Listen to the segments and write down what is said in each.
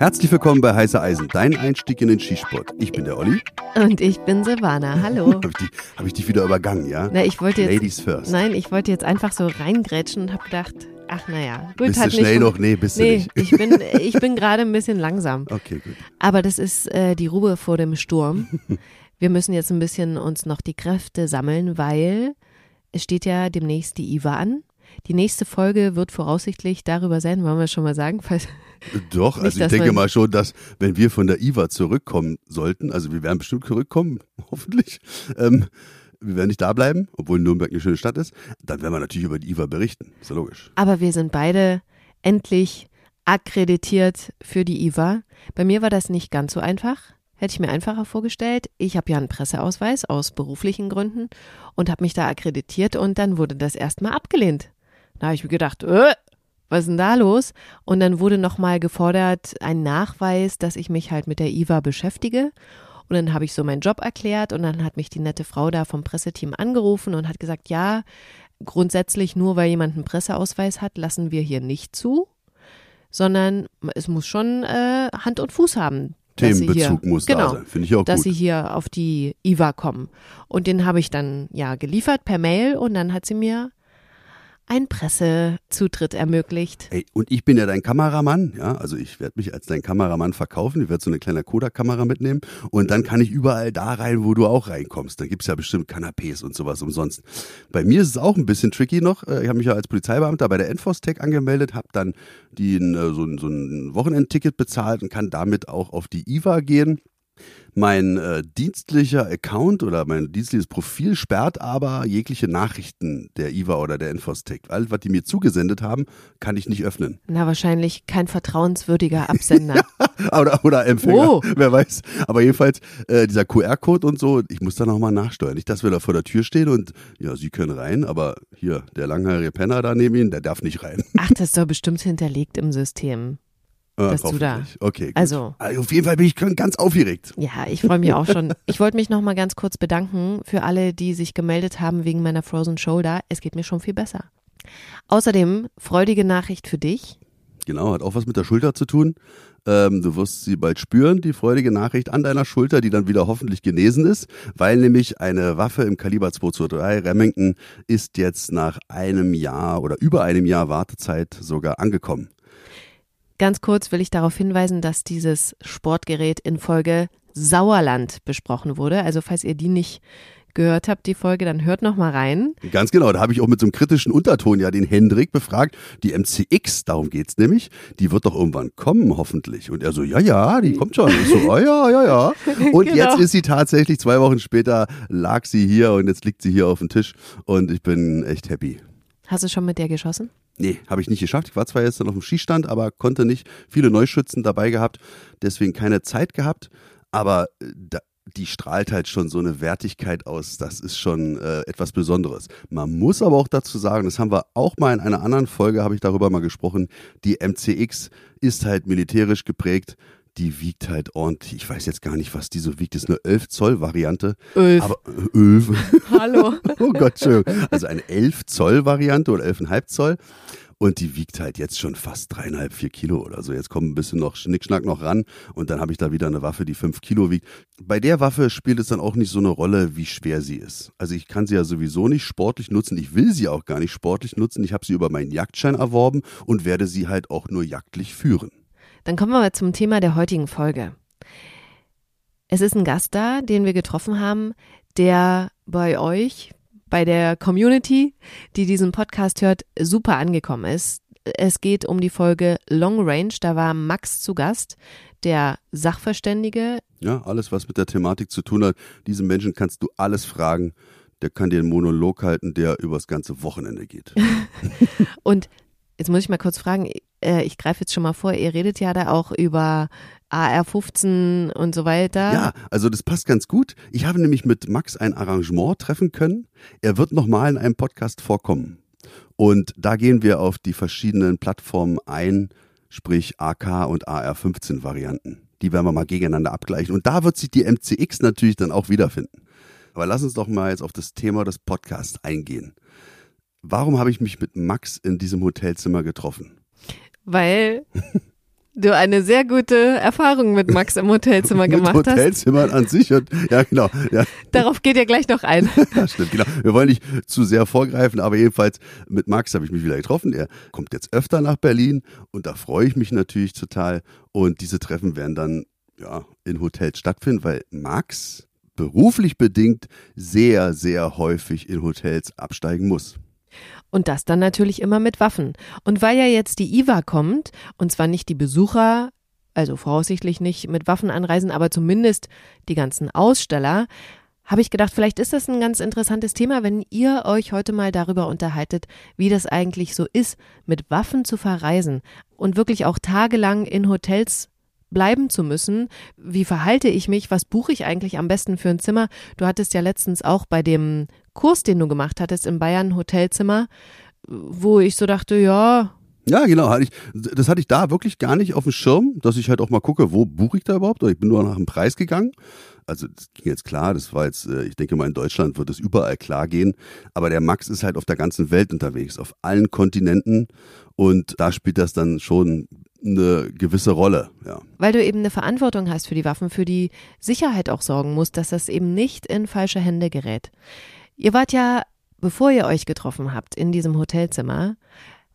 Herzlich willkommen bei Heiße Eisen, dein Einstieg in den Skisport. Ich bin der Olli. Und ich bin Silvana. Hallo. Habe ich, hab ich dich wieder übergangen, ja? Na, ich wollte jetzt, Ladies first. Nein, ich wollte jetzt einfach so reingrätschen und habe gedacht, ach naja, gut, bist hat du schnell nicht noch? Nee, bist du Nee, nicht. ich bin, ich bin gerade ein bisschen langsam. Okay, gut. Aber das ist äh, die Ruhe vor dem Sturm. Wir müssen jetzt ein bisschen uns noch die Kräfte sammeln, weil es steht ja demnächst die IWA an. Die nächste Folge wird voraussichtlich darüber sein, wollen wir schon mal sagen, falls, Doch, Nicht, also ich denke mal schon, dass wenn wir von der IWA zurückkommen sollten, also wir werden bestimmt zurückkommen, hoffentlich, ähm, wir werden nicht da bleiben, obwohl Nürnberg eine schöne Stadt ist, dann werden wir natürlich über die IWA berichten. Ist ja logisch. aber wir sind beide endlich akkreditiert für die IWA. Bei mir war das nicht ganz so einfach. Hätte ich mir einfacher vorgestellt. Ich habe ja einen Presseausweis aus beruflichen Gründen und habe mich da akkreditiert und dann wurde das erstmal abgelehnt. Da habe ich mir gedacht, äh, was ist denn da los? Und dann wurde nochmal gefordert, ein Nachweis, dass ich mich halt mit der IWA beschäftige. Und dann habe ich so meinen Job erklärt und dann hat mich die nette Frau da vom Presseteam angerufen und hat gesagt, ja, grundsätzlich nur weil jemand einen Presseausweis hat, lassen wir hier nicht zu, sondern es muss schon äh, Hand und Fuß haben. dass Themenbezug hier, muss genau, da sein. Finde ich auch dass gut. sie hier auf die IWA kommen. Und den habe ich dann ja geliefert per Mail und dann hat sie mir einen Pressezutritt ermöglicht. Ey, und ich bin ja dein Kameramann, ja, also ich werde mich als dein Kameramann verkaufen, ich werde so eine kleine Kodak-Kamera mitnehmen und dann kann ich überall da rein, wo du auch reinkommst. Da gibt's ja bestimmt Kanapés und sowas umsonst. Bei mir ist es auch ein bisschen tricky noch. Äh, Ich habe mich ja als Polizeibeamter bei der Enfostec angemeldet, habe dann die, äh, so, ein- so ein Wochenendticket bezahlt und kann damit auch auf die IWA gehen. Mein äh, dienstlicher Account oder mein dienstliches Profil sperrt aber jegliche Nachrichten der IWA oder der Infostec. Alles, was die mir zugesendet haben, kann ich nicht öffnen. Na, wahrscheinlich kein vertrauenswürdiger Absender. Oder, oder Empfänger, Oh. wer weiß. Aber jedenfalls, äh, dieser QR-Code und so, ich muss da nochmal nachsteuern. Nicht, dass wir da vor der Tür stehen und, ja, Sie können rein, aber hier, der langhaarige Penner da neben Ihnen, der darf nicht rein. Ach, das ist doch bestimmt hinterlegt im System. Äh, Dass du da-. Okay, gut. Also- Auf jeden Fall bin ich ganz aufgeregt. Ja, ich freue mich auch schon. Ich wollte mich noch mal ganz kurz bedanken für alle, die sich gemeldet haben wegen meiner Frozen Shoulder. Es geht mir schon viel besser. Außerdem freudige Nachricht für dich. Genau, hat auch was mit der Schulter zu tun. Ähm, du wirst sie bald spüren, die freudige Nachricht an deiner Schulter, die dann wieder hoffentlich genesen ist, weil nämlich eine Waffe im Kaliber 223 Remington ist jetzt nach einem Jahr oder über einem Jahr Wartezeit sogar angekommen. Ganz kurz will ich darauf hinweisen, dass dieses Sportgerät in Folge Sauerland besprochen wurde. Also falls ihr die nicht gehört habt, die Folge, dann hört noch mal rein. Ganz genau, da habe ich auch mit so einem kritischen Unterton ja den Hendrik befragt. Die MCX, darum geht's nämlich, die wird doch irgendwann kommen, hoffentlich. Und er so, ja, ja, die kommt schon. Ich so, oh, ja, ja, ja. Und Genau. jetzt ist sie tatsächlich, zwei Wochen später lag sie hier und jetzt liegt sie hier auf dem Tisch und ich bin echt happy. Hast du schon mit der geschossen? Nee, habe ich nicht geschafft. Ich war zwar jetzt noch auf dem Skistand, aber konnte nicht. Viele Neuschützen dabei gehabt, deswegen keine Zeit gehabt. Aber äh, da, die strahlt halt schon so eine Wertigkeit aus. Das ist schon äh, etwas Besonderes. Man muss aber auch dazu sagen, das haben wir auch mal in einer anderen Folge, habe ich darüber mal gesprochen, die MCX ist halt militärisch geprägt. Die wiegt halt ordentlich. Ich weiß jetzt gar nicht, was die so wiegt. Das ist eine 11 Zoll Variante. Elf. Aber äh, 11. Hallo. Oh Gott, Entschuldigung. Also eine 11 Zoll Variante oder 11,5 Zoll. Und die wiegt halt jetzt schon fast dreieinhalb, vier Kilo oder so. Jetzt kommt ein bisschen noch Schnickschnack noch ran und dann habe ich da wieder eine Waffe, die fünf Kilo wiegt. Bei der Waffe spielt es dann auch nicht so eine Rolle, wie schwer sie ist. Also ich kann sie ja sowieso nicht sportlich nutzen. Ich will sie auch gar nicht sportlich nutzen. Ich habe sie über meinen Jagdschein erworben und werde sie halt auch nur jagdlich führen. Dann kommen wir mal zum Thema der heutigen Folge. Es ist ein Gast da, den wir getroffen haben, der bei euch, bei der Community, die diesen Podcast hört, super angekommen ist. Es geht um die Folge Long Range. Da war Max zu Gast, der Sachverständige. Ja, alles, was mit der Thematik zu tun hat. Diesem Menschen kannst du alles fragen. Der kann dir einen Monolog halten, der übers ganze Wochenende geht. Und jetzt muss ich mal kurz fragen, äh, ich greife jetzt schon mal vor, ihr redet ja da auch über AR-15 und so weiter. Ja, also das passt ganz gut. Ich habe nämlich mit Max ein Arrangement treffen können. Er wird nochmal in einem Podcast vorkommen. Und da gehen wir auf die verschiedenen Plattformen ein, sprich AK und AR15 Varianten. Die werden wir mal gegeneinander abgleichen. Und da wird sich die MCX natürlich dann auch wiederfinden. Aber lass uns doch mal jetzt auf das Thema des Podcasts eingehen. Warum habe ich mich mit Max in diesem Hotelzimmer getroffen? Weil du eine sehr gute Erfahrung mit Max im Hotelzimmer mit gemacht hast. Hotelzimmern an sich und ja genau. Ja. Darauf geht ihr gleich noch ein. Ja, stimmt, genau. Wir wollen nicht zu sehr vorgreifen, aber jedenfalls mit Max habe ich mich wieder getroffen. Er kommt jetzt öfter nach Berlin und da freue ich mich natürlich total. Und diese Treffen werden dann ja in Hotels stattfinden, weil Max beruflich bedingt sehr, sehr häufig in Hotels absteigen muss. Und das dann natürlich immer mit Waffen. Und weil ja jetzt die IWA kommt, und zwar nicht die Besucher, also voraussichtlich nicht mit Waffen anreisen, aber zumindest die ganzen Aussteller, habe ich gedacht, vielleicht ist das ein ganz interessantes Thema, wenn ihr euch heute mal darüber unterhaltet, wie das eigentlich so ist, mit Waffen zu verreisen und wirklich auch tagelang in Hotels bleiben zu müssen. Wie verhalte ich mich? Was buche ich eigentlich am besten für ein Zimmer? Du hattest ja letztens auch bei dem Kurs, den du gemacht hattest in Bayern Hotelzimmer, wo ich so dachte, ja, ja, genau. Das hatte ich da wirklich gar nicht auf dem Schirm, dass ich halt auch mal gucke, wo buche ich da überhaupt? Oder ich bin nur nach dem Preis gegangen. Also das ging jetzt klar, das war jetzt, äh, ich denke mal, in Deutschland wird es überall klar gehen. Aber der Max ist halt auf der ganzen Welt unterwegs, auf allen Kontinenten. Und da spielt das dann schon eine gewisse Rolle, ja. Weil du eben eine Verantwortung hast für die Waffen, für die Sicherheit auch sorgen musst, dass das eben nicht in falsche Hände gerät. Ihr wart ja, bevor ihr euch getroffen habt in diesem Hotelzimmer,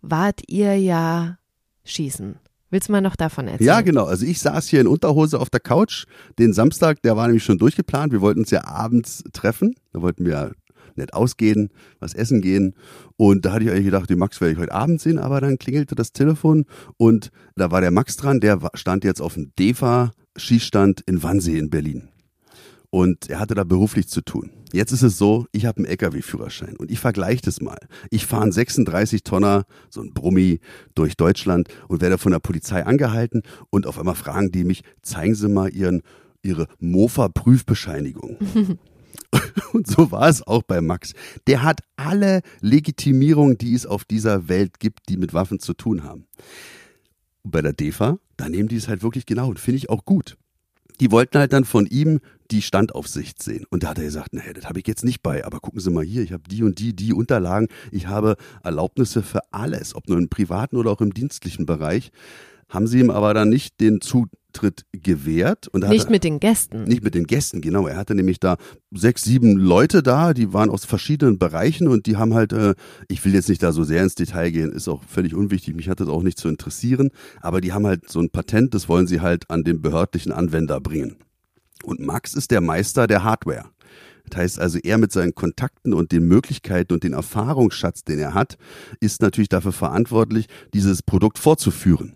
wart ihr ja schießen. Willst du mal noch davon erzählen? Ja, genau. Also ich saß hier in Unterhose auf der Couch. Den Samstag, der war nämlich schon durchgeplant. Wir wollten uns ja abends treffen. Da wollten wir nett ausgehen, was essen gehen. Und da hatte ich eigentlich gedacht, den Max werde ich heute Abend sehen, aber dann klingelte das Telefon und da war der Max dran, der stand jetzt auf dem DEFA-Schießstand in Wannsee in Berlin. Und er hatte da beruflich zu tun. Jetzt ist es so, ich habe einen LKW-Führerschein und ich vergleiche das mal. Ich fahre einen 36 Tonner, so ein Brummi, durch Deutschland und werde von der Polizei angehalten und auf einmal fragen die mich, zeigen Sie mal Ihren, Ihre Mofa-Prüfbescheinigung. Und so war es auch bei Max. Der hat alle Legitimierungen, die es auf dieser Welt gibt, die mit Waffen zu tun haben. Bei der DEFA, da nehmen die es halt wirklich genau und finde ich auch gut. Die wollten halt dann von ihm die Standaufsicht sehen. Und da hat er gesagt, naja, das habe ich jetzt nicht bei, aber gucken Sie mal hier, ich habe die und die, die Unterlagen, ich habe Erlaubnisse für alles, ob nur im privaten oder auch im dienstlichen Bereich. Haben sie ihm aber dann nicht den Zutritt gewährt. Und nicht mit den Gästen. Nicht mit den Gästen, genau. Er hatte nämlich da sechs, sieben Leute da, die waren aus verschiedenen Bereichen und die haben halt, äh, ich will jetzt nicht da so sehr ins Detail gehen, ist auch völlig unwichtig, mich hat das auch nicht zu interessieren, aber die haben halt so ein Patent, das wollen sie halt an den behördlichen Anwender bringen. Und Max ist der Meister der Hardware. Das heißt also, er mit seinen Kontakten und den Möglichkeiten und den Erfahrungsschatz, den er hat, ist natürlich dafür verantwortlich, dieses Produkt fortzuführen.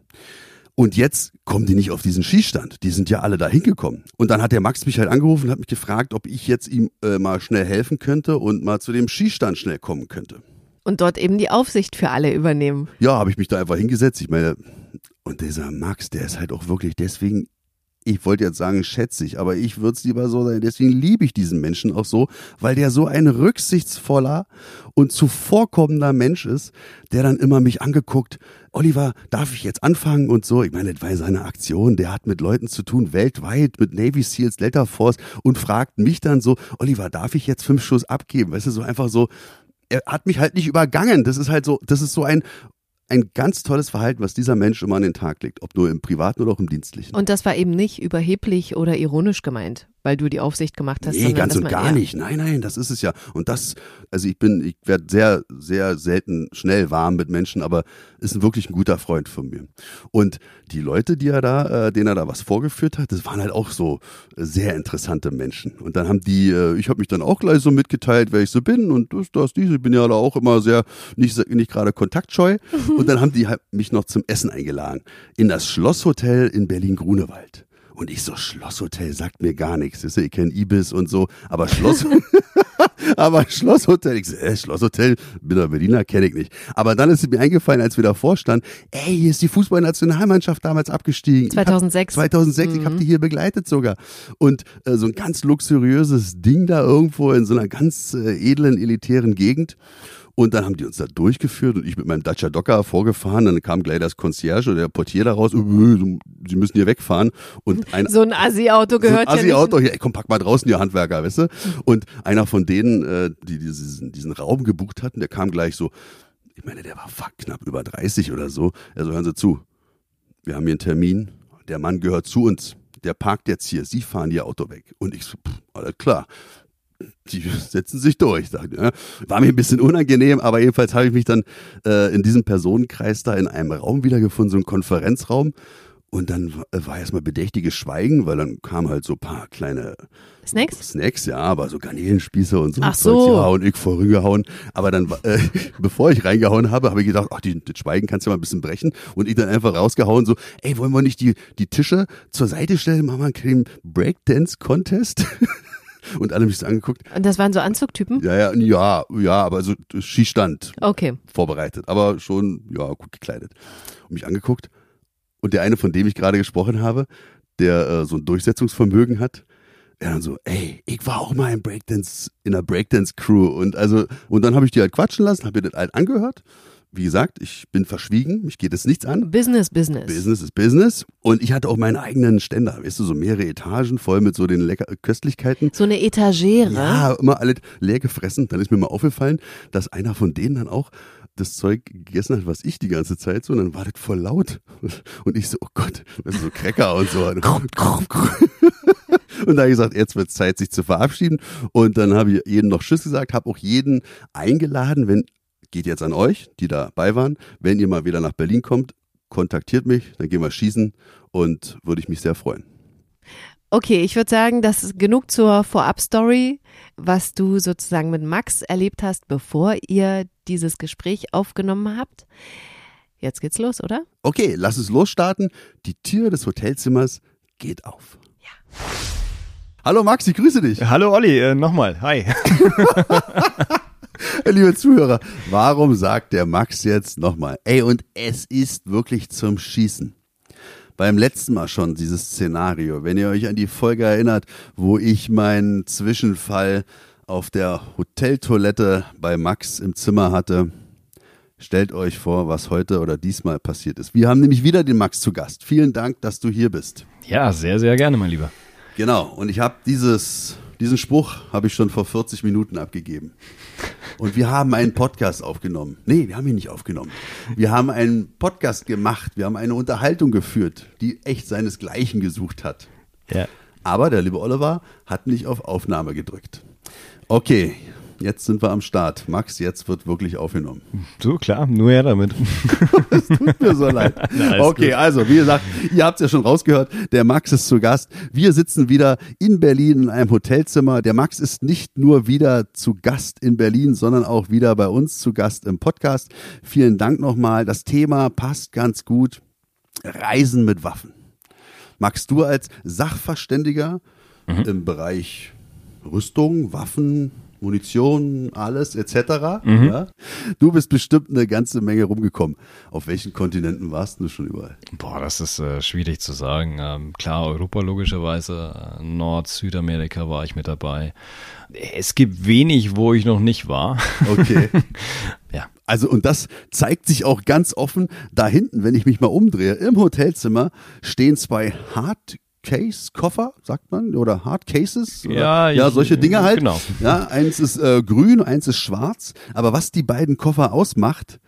Und jetzt kommen die nicht auf diesen Schießstand. Die sind ja alle da hingekommen. Und dann hat der Max mich halt angerufen und hat mich gefragt, ob ich jetzt ihm äh, mal schnell helfen könnte und mal zu dem Schießstand schnell kommen könnte. Und dort eben die Aufsicht für alle übernehmen. Ja, habe ich mich da einfach hingesetzt. Ich meine, und dieser Max, der ist halt auch wirklich deswegen ich wollte jetzt sagen, schätze ich, aber ich würde es lieber so sein. Deswegen liebe ich diesen Menschen auch so, weil der so ein rücksichtsvoller und zuvorkommender Mensch ist, der dann immer mich angeguckt, Oliver, darf ich jetzt anfangen und so. Ich meine, das war seine Aktion. Der hat mit Leuten zu tun, weltweit, mit Navy Seals, Delta Force und fragt mich dann so, Oliver, darf ich jetzt fünf Schuss abgeben? Weißt du, so einfach so, er hat mich halt nicht übergangen. Das ist halt so, das ist so ein ein ganz tolles Verhalten, was dieser Mensch immer an den Tag legt, ob nur im privaten oder auch im dienstlichen. Und das war eben nicht überheblich oder ironisch gemeint weil du die Aufsicht gemacht hast. Nee, ganz und gar nicht. Nein, nein, das ist es ja. Und das, also ich bin, ich werde sehr, sehr selten schnell warm mit Menschen, aber ist wirklich ein guter Freund von mir. Und die Leute, die er da, äh, denen er da was vorgeführt hat, das waren halt auch so sehr interessante Menschen. Und dann haben die, äh, ich habe mich dann auch gleich so mitgeteilt, wer ich so bin und das, das, diese. Ich bin ja da auch immer sehr, nicht, nicht gerade kontaktscheu. und dann haben die halt mich noch zum Essen eingeladen. In das Schlosshotel in Berlin-Grunewald. Und ich so, Schlosshotel sagt mir gar nichts. Ich kenne Ibis und so, aber Schloss, aber Schlosshotel, ich so, äh, Schlosshotel, bin doch Berliner, kenne ich nicht. Aber dann ist es mir eingefallen, als wir davor standen, ey, hier ist die Fußballnationalmannschaft damals abgestiegen. 2006. Hab, 2006, mhm. ich habe die hier begleitet sogar. Und äh, so ein ganz luxuriöses Ding da irgendwo in so einer ganz äh, edlen, elitären Gegend. Und dann haben die uns da durchgeführt und ich mit meinem Dacia Docker vorgefahren. Dann kam gleich das Concierge oder der Portier da raus. Äh, sie müssen hier wegfahren. Und ein, so ein Assi-Auto gehört so ein Assi -Auto, ja nicht. Hier, komm, pack mal draußen, ihr Handwerker, weißt du? Und einer von denen, äh, die diesen, diesen Raum gebucht hatten, der kam gleich so, ich meine, der war knapp über 30 oder so. Also hören Sie zu, wir haben hier einen Termin, der Mann gehört zu uns, der parkt jetzt hier, Sie fahren Ihr Auto weg. Und ich so, pff, alles klar. Die setzen sich durch. Dachte, ja. War mir ein bisschen unangenehm, aber jedenfalls habe ich mich dann äh, in diesem Personenkreis da in einem Raum wiedergefunden, so ein Konferenzraum. Und dann war erstmal bedächtiges Schweigen, weil dann kamen halt so ein paar kleine Snacks? Snacks, ja, aber so Garnelenspieße und so. Ach so. Ja, und ich vorgehauen. Aber dann, äh, bevor ich reingehauen habe, habe ich gedacht, ach, die, das Schweigen kannst du mal ein bisschen brechen. Und ich dann einfach rausgehauen, so, ey, wollen wir nicht die, die Tische zur Seite stellen? Machen wir einen kleinen Breakdance-Contest? und alle mich so angeguckt. Und das waren so Anzugtypen? Ja, ja, ja, ja, aber so Skistand Okay. vorbereitet, aber schon, ja, gut gekleidet. Und mich angeguckt. Und der eine, von dem ich gerade gesprochen habe, der äh, so ein Durchsetzungsvermögen hat, er dann so, ey, ich war auch mal im Breakdance, in einer Breakdance-Crew. Und also, und dann habe ich die halt quatschen lassen, habe mir das halt angehört. Wie gesagt, ich bin verschwiegen, mich geht es nichts an. Business, Business. Business ist Business. Und ich hatte auch meinen eigenen Ständer, weißt du, so mehrere Etagen voll mit so den lecker Köstlichkeiten. So eine Etagere. Ja, immer alle leer gefressen. Dann ist mir mal aufgefallen, dass einer von denen dann auch das Zeug gegessen hat, was ich die ganze Zeit so. Und dann war das voll laut. Und ich so, oh Gott, das ist so Cracker und so. Und da habe ich gesagt, jetzt wird es Zeit, sich zu verabschieden. Und dann habe ich jedem noch Tschüss gesagt, habe auch jeden eingeladen, wenn, geht jetzt an euch, die dabei waren, wenn ihr mal wieder nach Berlin kommt, kontaktiert mich, dann gehen wir schießen und würde ich mich sehr freuen. Okay, ich würde sagen, das ist genug zur Vorab-Story, was du sozusagen mit Max erlebt hast, bevor ihr dieses Gespräch aufgenommen habt. Jetzt geht's los, oder? Okay, lass uns losstarten. Die Tür des Hotelzimmers geht auf. Ja. Hallo Max, ich grüße dich. Hallo Olli, äh, nochmal, hi. Liebe Zuhörer, warum sagt der Max jetzt nochmal? Ey, und es ist wirklich zum Schießen. Beim letzten Mal schon dieses Szenario, wenn ihr euch an die Folge erinnert, wo ich meinen Zwischenfall auf der Hoteltoilette bei Max im Zimmer hatte. Stellt euch vor, was heute oder diesmal passiert ist. Wir haben nämlich wieder den Max zu Gast. Vielen Dank, dass du hier bist. Ja, sehr, sehr gerne, mein Lieber. Genau, und ich habe dieses, diesen Spruch habe ich schon vor 40 Minuten abgegeben. Und wir haben einen Podcast aufgenommen. Nee, wir haben ihn nicht aufgenommen. Wir haben einen Podcast gemacht. Wir haben eine Unterhaltung geführt, die echt seinesgleichen gesucht hat. Ja. Aber der liebe Oliver hat nicht auf Aufnahme gedrückt. Okay, jetzt sind wir am Start. Max, jetzt wird wirklich aufgenommen. So, klar, nur her damit. Tut mir so leid. Na, okay, gut. also wie gesagt, ihr habt es ja schon rausgehört, der Max ist zu Gast. Wir sitzen wieder in Berlin in einem Hotelzimmer. Der Max ist nicht nur wieder zu Gast in Berlin, sondern auch wieder bei uns zu Gast im Podcast. Vielen Dank nochmal. Das Thema passt ganz gut. Reisen mit Waffen. Max, du als Sachverständiger Mhm. im Bereich Rüstung, Waffen, Munition, alles etc. Mhm. Ja? Du bist bestimmt eine ganze Menge rumgekommen. Auf welchen Kontinenten warst du schon überall? Boah, das ist äh, schwierig zu sagen. Ähm, klar, Europa logischerweise, äh, Nord-, Südamerika war ich mit dabei. Es gibt wenig, wo ich noch nicht war. Okay. Ja. Also, und das zeigt sich auch ganz offen da hinten, wenn ich mich mal umdrehe. Im Hotelzimmer stehen zwei Hardcase-Koffer, sagt man, oder Hardcases. Oder, Ja, ja, ich- solche Dinge halt. genau. Ja, eins ist äh, grün, eins ist schwarz. Aber was die beiden Koffer ausmacht,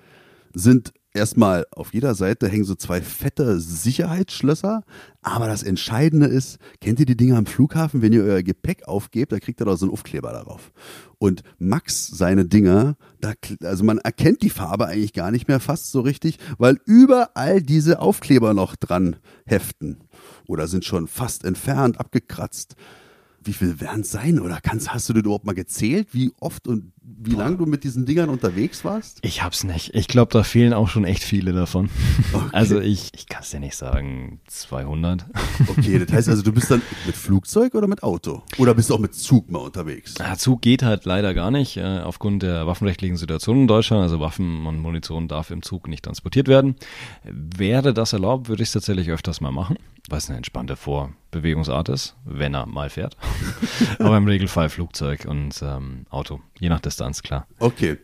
sind erstmal auf jeder Seite hängen so zwei fette Sicherheitsschlösser. Aber das Entscheidende ist, kennt ihr die Dinger am Flughafen, wenn ihr euer Gepäck aufgebt, da kriegt ihr doch so einen Aufkleber darauf. Und Max seine Dinger, da, also man erkennt die Farbe eigentlich gar nicht mehr fast so richtig, weil überall diese Aufkleber noch dran heften. Oder sind schon fast entfernt, abgekratzt. Wie viel werden es sein? Oder kannst, hast du dir überhaupt mal gezählt, wie oft und wie lange du mit diesen Dingern unterwegs warst? Ich hab's nicht. Ich glaube, da fehlen auch schon echt viele davon. Also ich, ich kann es dir nicht sagen, 200. Okay, das heißt also, du bist dann mit Flugzeug oder mit Auto? Oder bist du auch mit Zug mal unterwegs? Ja, Zug geht halt leider gar nicht, äh, aufgrund der waffenrechtlichen Situation in Deutschland. Also Waffen und Munition darf im Zug nicht transportiert werden. Wäre das erlaubt, würde ich es tatsächlich öfters mal machen, es eine entspannte Vorbewegungsart ist, wenn er mal fährt. Aber im Regelfall Flugzeug und ähm, Auto, je nach Distanz, klar. Okay.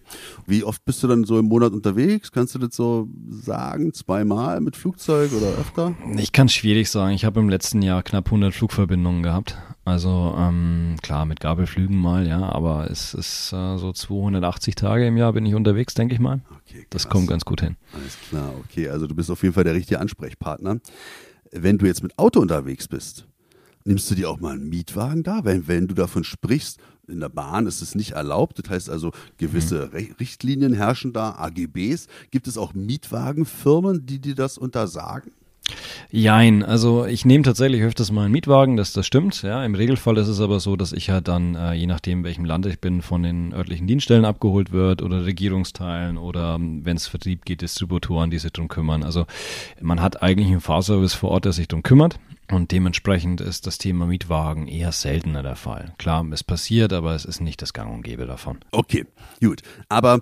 Wie oft bist du dann so im Monat unterwegs? Kannst du das so sagen? Zweimal mit Flugzeug oder öfter? Ich kann schwierig sagen. Ich habe im letzten Jahr knapp 100 Flugverbindungen gehabt. Also ähm, klar, mit Gabelflügen mal, ja, aber es ist äh, so 280 Tage im Jahr bin ich unterwegs, denke ich mal. Okay, das kommt ganz gut hin. Alles klar, okay. Also du bist auf jeden Fall der richtige Ansprechpartner. Wenn du jetzt mit Auto unterwegs bist, nimmst du dir auch mal einen Mietwagen da? Wenn, wenn du davon sprichst, in der Bahn ist es nicht erlaubt. Das heißt also, gewisse mhm. Richtlinien herrschen da, AGBs. Gibt es auch Mietwagenfirmen, die dir das untersagen? Jein, also ich nehme tatsächlich öfters mal einen Mietwagen, das, das stimmt. Ja, im Regelfall ist es aber so, dass ich halt dann, äh, je nachdem, welchem Land ich bin, von den örtlichen Dienststellen abgeholt wird oder Regierungsteilen oder ähm, wenn es Vertrieb geht, Distributoren, die sich drum kümmern. Also man hat eigentlich einen Fahrservice vor Ort, der sich drum kümmert. Und dementsprechend ist das Thema Mietwagen eher seltener der Fall. Klar, es passiert, aber es ist nicht das Gang und Gäbe davon. Okay, gut. Aber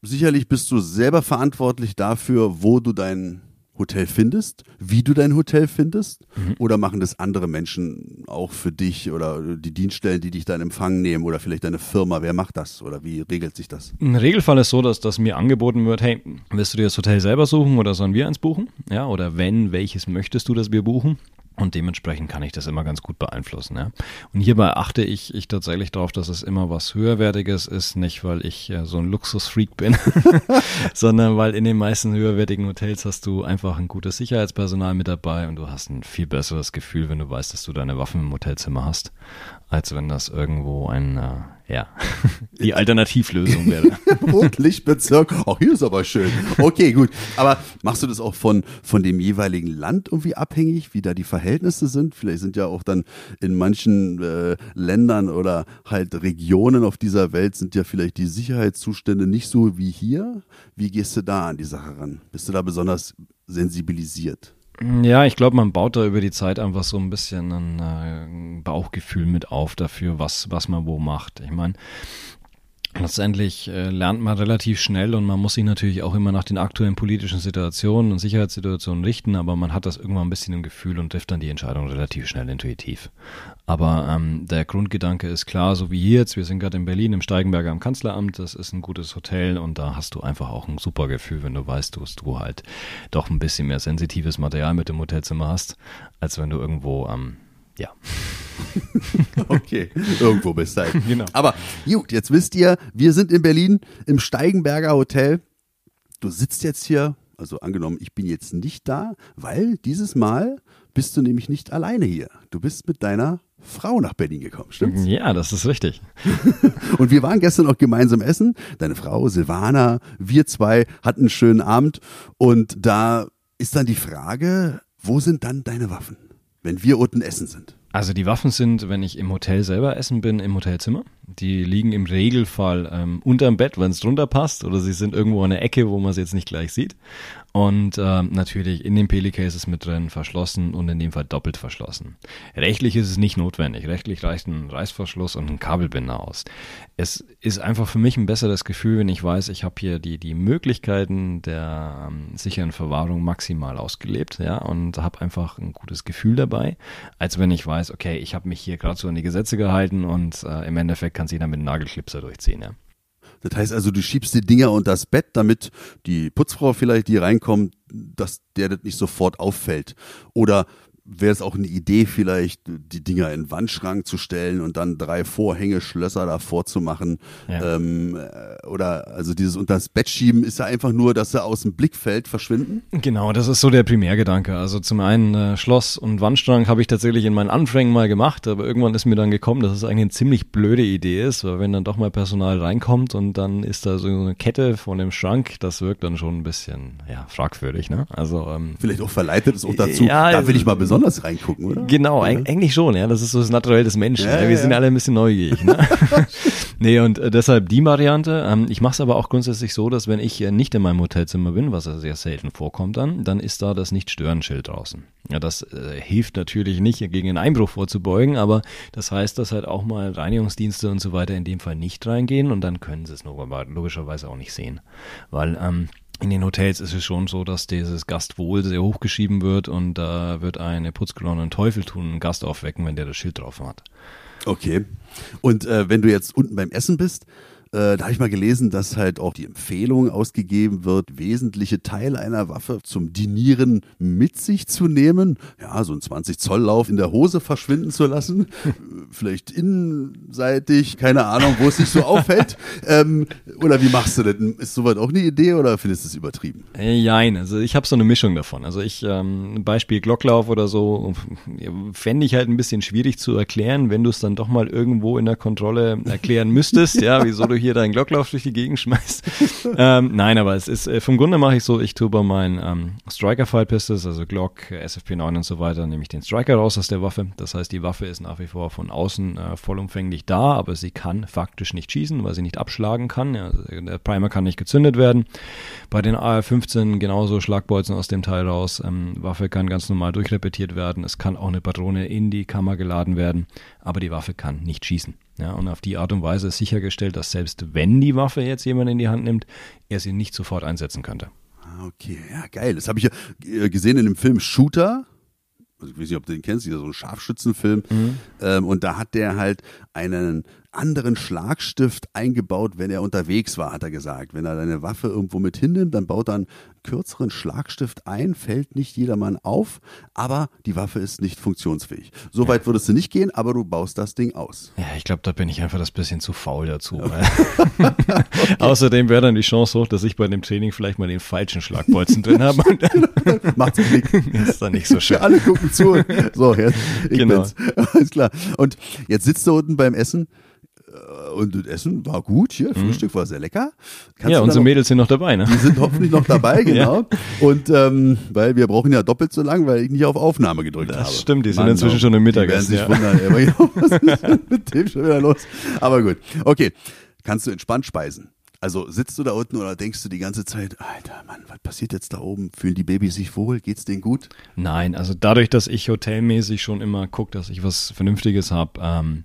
sicherlich bist du selber verantwortlich dafür, wo du dein Hotel findest, wie du dein Hotel findest? Mhm. Oder machen das andere Menschen auch für dich oder die Dienststellen, die dich da in Empfang nehmen oder vielleicht deine Firma? Wer macht das oder wie regelt sich das? Ein Regelfall ist so, dass, dass mir angeboten wird, hey, willst du dir das Hotel selber suchen oder sollen wir eins buchen? Ja, oder wenn, welches möchtest du, dass wir buchen? Und dementsprechend kann ich das immer ganz gut beeinflussen. Ja. Und hierbei achte ich, ich tatsächlich darauf, dass es immer was Höherwertiges ist, nicht weil ich äh, so ein Luxusfreak bin, sondern weil in den meisten höherwertigen Hotels hast du einfach ein gutes Sicherheitspersonal mit dabei und du hast ein viel besseres Gefühl, wenn du weißt, dass du deine Waffen im Hotelzimmer hast, als wenn das irgendwo ein äh, ja, die Alternativlösung wäre. Rotlichtbezirk. Auch hier ist aber schön. Okay, gut. Aber machst du das auch von, von dem jeweiligen Land irgendwie abhängig, wie da die Verhältnisse sind? Vielleicht sind ja auch dann in manchen äh, Ländern oder halt Regionen auf dieser Welt sind ja vielleicht die Sicherheitszustände nicht so wie hier. Wie gehst du da an die Sache ran? Bist du da besonders sensibilisiert? Ja, ich glaube, man baut da über die Zeit einfach so ein bisschen ein äh, Bauchgefühl mit auf dafür, was, was man wo macht. Ich meine, Letztendlich äh, lernt man relativ schnell und man muss sich natürlich auch immer nach den aktuellen politischen Situationen und Sicherheitssituationen richten, aber man hat das irgendwann ein bisschen im Gefühl und trifft dann die Entscheidung relativ schnell intuitiv. Aber ähm, der Grundgedanke ist klar, so wie hier jetzt, wir sind gerade in Berlin im Steigenberger am Kanzleramt, das ist ein gutes Hotel und da hast du einfach auch ein super Gefühl, wenn du weißt, dass du halt doch ein bisschen mehr sensitives Material mit dem Hotelzimmer hast, als wenn du irgendwo am ähm, ja. okay, irgendwo bist du halt. Genau. Aber gut, jetzt wisst ihr, wir sind in Berlin im Steigenberger Hotel. Du sitzt jetzt hier, also angenommen, ich bin jetzt nicht da, weil dieses Mal bist du nämlich nicht alleine hier. Du bist mit deiner Frau nach Berlin gekommen, stimmt's? Ja, das ist richtig. und wir waren gestern auch gemeinsam essen. Deine Frau, Silvana, wir zwei hatten einen schönen Abend. Und da ist dann die Frage, wo sind dann deine Waffen? Wenn wir unten essen sind? Also die Waffen sind, wenn ich im Hotel selber essen bin, im Hotelzimmer. Die liegen im Regelfall ähm, unterm Bett, wenn es drunter passt, oder sie sind irgendwo in der Ecke, wo man sie jetzt nicht gleich sieht. Und ähm, natürlich in den Pelicases mit drin, verschlossen und in dem Fall doppelt verschlossen. Rechtlich ist es nicht notwendig. Rechtlich reicht ein Reißverschluss und ein Kabelbinder aus. Es ist einfach für mich ein besseres Gefühl, wenn ich weiß, ich habe hier die, die Möglichkeiten der ähm, sicheren Verwahrung maximal ausgelebt, ja, und habe einfach ein gutes Gefühl dabei, als wenn ich weiß, okay, ich habe mich hier gerade so an die Gesetze gehalten und äh, im Endeffekt kann sich dann mit einem Nagelklipser durchziehen, ja. Das heißt also, du schiebst die Dinger unter das Bett, damit die Putzfrau vielleicht, die reinkommt, dass der das nicht sofort auffällt. Oder wäre es auch eine Idee, vielleicht die Dinger in den Wandschrank zu stellen und dann drei Vorhängeschlösser davor zu machen. Ja. Ähm, äh, oder also dieses unter das Bett schieben ist ja einfach nur, dass sie aus dem Blickfeld verschwinden. Genau, das ist so der Primärgedanke. Also zum einen äh, Schloss und Wandschrank habe ich tatsächlich in meinen Anfängen mal gemacht, aber irgendwann ist mir dann gekommen, dass es eigentlich eine ziemlich blöde Idee ist, weil wenn dann doch mal Personal reinkommt und dann ist da so eine Kette von dem Schrank, das wirkt dann schon ein bisschen ja, fragwürdig. Ne? Also ähm, Vielleicht auch verleitet es auch dazu, ja, da will ich mal besonders besonders reingucken, oder? Genau, ja. eigentlich schon, ja. Das ist so das Naturell des Menschen. Ja, ja. Wir sind alle ein bisschen neugierig. Ne? nee, und äh, deshalb die Variante. Ähm, ich mache es aber auch grundsätzlich so, dass wenn ich äh, nicht in meinem Hotelzimmer bin, was ja sehr selten vorkommt dann, dann ist da das Nicht-Stören-Schild draußen. Ja, das äh, hilft natürlich nicht, gegen einen Einbruch vorzubeugen, aber das heißt, dass halt auch mal Reinigungsdienste und so weiter in dem Fall nicht reingehen und dann können sie es logischerweise auch nicht sehen. Weil ähm, in den Hotels ist es schon so, dass dieses Gastwohl sehr hochgeschrieben wird und da äh, wird eine Putzkolonne einen Teufel tun, einen Gast aufwecken, wenn der das Schild drauf hat. Okay. Und äh, wenn du jetzt unten beim Essen bist, Äh, da habe ich mal gelesen, dass halt auch die Empfehlung ausgegeben wird, wesentliche Teile einer Waffe zum Dinieren mit sich zu nehmen. Ja, so ein 20 Zoll Lauf in der Hose verschwinden zu lassen. Vielleicht innenseitig, keine Ahnung, wo es sich so auffällt. Ähm, oder wie machst du das? Ist soweit auch eine Idee oder findest du es übertrieben? Äh, jein, also ich habe so eine Mischung davon. Also ich, ähm, Beispiel Glocklauf oder so, fände ich halt ein bisschen schwierig zu erklären, wenn du es dann doch mal irgendwo in der Kontrolle erklären müsstest, ja, wieso du hier deinen Glocklauf durch die Gegend schmeißt. ähm, nein, aber es ist, äh, vom Grunde mache ich so, ich tue bei meinen ähm, Striker-File Pistols, also Glock, SFP9 und so weiter, nehme ich den Striker raus aus der Waffe. Das heißt, die Waffe ist nach wie vor von außen äh, vollumfänglich da, aber sie kann faktisch nicht schießen, weil sie nicht abschlagen kann. Ja, also der Primer kann nicht gezündet werden. Bei den AR-15 genauso Schlagbolzen aus dem Teil raus. Ähm, Waffe kann ganz normal durchrepetiert werden. Es kann auch eine Patrone in die Kammer geladen werden, aber die Waffe kann nicht schießen. Ja, und auf die Art und Weise ist sichergestellt, dass selbst wenn die Waffe jetzt jemand in die Hand nimmt, er sie nicht sofort einsetzen könnte. Ah, okay, ja, geil. Das habe ich ja äh, gesehen in dem Film Shooter. Also ich weiß nicht, ob du den kennst, dieser so ein Scharfschützenfilm. Mhm. Ähm, und da hat der halt einen anderen Schlagstift eingebaut, wenn er unterwegs war, hat er gesagt. Wenn er seine Waffe irgendwo mit hinnimmt, dann baut er einen kürzeren Schlagstift ein, fällt nicht jedermann auf, aber die Waffe ist nicht funktionsfähig. So weit würdest du nicht gehen, aber du baust das Ding aus. Ja, ich glaube, da bin ich einfach das bisschen zu faul dazu. okay. Außerdem wäre dann die Chance hoch, dass ich bei dem Training vielleicht mal den falschen Schlagbolzen drin habe. Macht's Klick. ist dann nicht so schön. Alle gucken zu. So, jetzt, ich genau. bin's. Alles klar. Und jetzt sitzt du unten beim Essen und das Essen war gut hier, mhm. Frühstück war sehr lecker. Kannst ja, unsere noch, Mädels sind noch dabei, ne? Die sind hoffentlich noch dabei, genau. ja. Und ähm, weil wir brauchen ja doppelt so lang, weil ich nicht auf Aufnahme gedrückt das habe. Das stimmt, die sind Mann, inzwischen auch. schon im Mittagessen. Die werden sich ja. wundern, aber genau, was ist mit dem schon wieder los? Aber gut, okay. Kannst du entspannt speisen? Also sitzt du da unten oder denkst du die ganze Zeit, Alter Mann, was passiert jetzt da oben? Fühlen die Babys sich wohl? Geht's denen gut? Nein, also dadurch, dass ich hotelmäßig schon immer gucke, dass ich was Vernünftiges habe, ähm,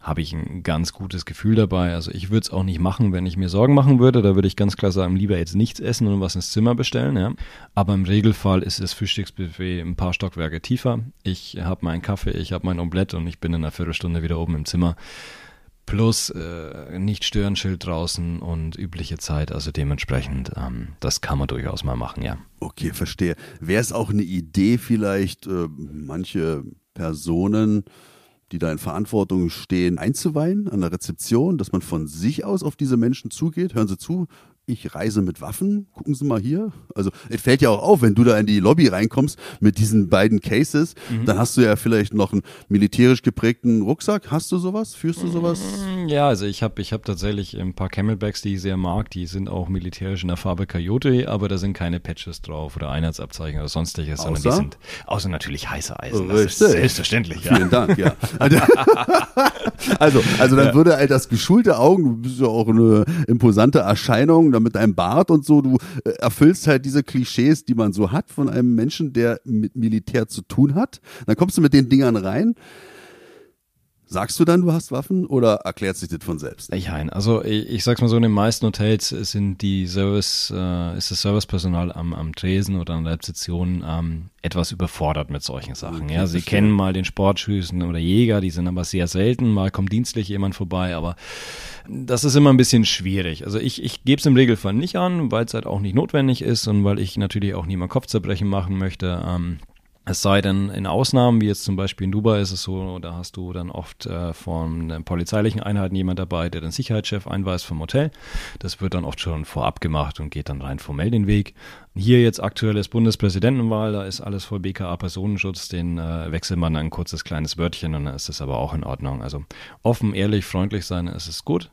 habe ich ein ganz gutes Gefühl dabei. Also ich würde es auch nicht machen, wenn ich mir Sorgen machen würde. Da würde ich ganz klar sagen, lieber jetzt nichts essen und was ins Zimmer bestellen. Ja. Aber im Regelfall ist das Frühstücksbuffet ein paar Stockwerke tiefer. Ich habe meinen Kaffee, ich habe mein Omelett und ich bin in einer Viertelstunde wieder oben im Zimmer. Plus äh, nicht stören Schild draußen und übliche Zeit. Also dementsprechend, ähm, das kann man durchaus mal machen, ja. Okay, verstehe. Wäre es auch eine Idee vielleicht, äh, manche Personen die da in Verantwortung stehen, einzuweihen an der Rezeption, dass man von sich aus auf diese Menschen zugeht. Hören Sie zu, ich reise mit Waffen, gucken Sie mal hier. Also es fällt ja auch auf, wenn du da in die Lobby reinkommst mit diesen beiden Cases, mhm. dann hast du ja vielleicht noch einen militärisch geprägten Rucksack. Hast du sowas? Führst du sowas? Mm, ja, also ich habe ich hab tatsächlich ein paar Camelbacks, die ich sehr mag. Die sind auch militärisch in der Farbe Coyote, aber da sind keine Patches drauf oder Einheitsabzeichen oder sonstiges, sondern die sind außer natürlich heiße Eisen. Das Richtig. ist selbstverständlich. Ja. Vielen Dank, ja. also, also dann ja. würde halt das geschulte Augen, du bist ja auch eine imposante Erscheinung, mit deinem Bart und so, du äh, erfüllst halt diese Klischees, die man so hat von einem Menschen, der mit Militär zu tun hat. Dann kommst du mit den Dingern rein. Sagst du dann, du hast Waffen oder erklärt sich das von selbst? Ich ein. Also ich, ich sag's mal so, in den meisten Hotels sind die Service, äh, ist das Servicepersonal am, am Tresen oder an der Rezeption ähm, etwas überfordert mit solchen Sachen. Okay, ja, sie verstehe. kennen mal den Sportschützen oder Jäger, die sind aber sehr selten. Mal kommt dienstlich jemand vorbei, aber das ist immer ein bisschen schwierig. Also ich, ich gebe es im Regelfall nicht an, weil es halt auch nicht notwendig ist und weil ich natürlich auch niemand Kopfzerbrechen machen möchte. Ähm, es sei denn, in Ausnahmen, wie jetzt zum Beispiel in Dubai ist es so, da hast du dann oft äh, von den polizeilichen Einheiten jemand dabei, der den Sicherheitschef einweist vom Hotel. Das wird dann oft schon vorab gemacht und geht dann rein formell den Weg. Hier jetzt aktuell ist Bundespräsidentenwahl, da ist alles voll BKA Personenschutz, den äh, wechselt man ein kurzes kleines Wörtchen und dann ist das aber auch in Ordnung. Also offen, ehrlich, freundlich sein, ist es gut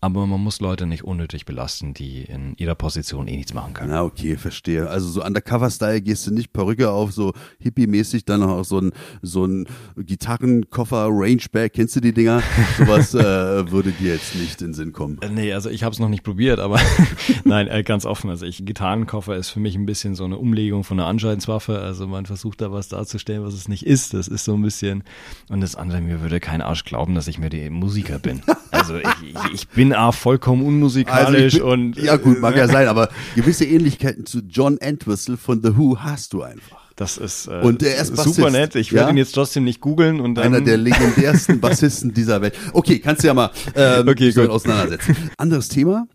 aber man muss Leute nicht unnötig belasten, die in ihrer Position eh nichts machen können. Na, okay, verstehe. Also so Undercover-Style gehst du nicht Perücke auf, so hippie-mäßig, dann auch so ein, so ein Gitarrenkoffer, Rangeback, kennst du die Dinger? Sowas äh, würde dir jetzt nicht in den Sinn kommen. Äh, nee, also ich habe es noch nicht probiert, aber nein, äh, ganz offen. Also ich, Gitarrenkoffer ist für mich ein bisschen so eine Umlegung von einer Anscheinswaffe. Also man versucht da was darzustellen, was es nicht ist. Das ist so ein bisschen, und das andere, mir würde kein Arsch glauben, dass ich mir die Musiker bin. Also ich, ich, ich bin auch vollkommen unmusikalisch Also bin, und ja gut, mag ja sein, aber gewisse Ähnlichkeiten zu John Entwistle von The Who hast du einfach. Das ist äh, Und er ist super Bassist, nett. Ich werde ja? ihn jetzt trotzdem nicht googeln und dann. Einer der legendärsten Bassisten dieser Welt. Okay, kannst du ja mal ähm, Okay, so gut. auseinandersetzen. Anderes Thema,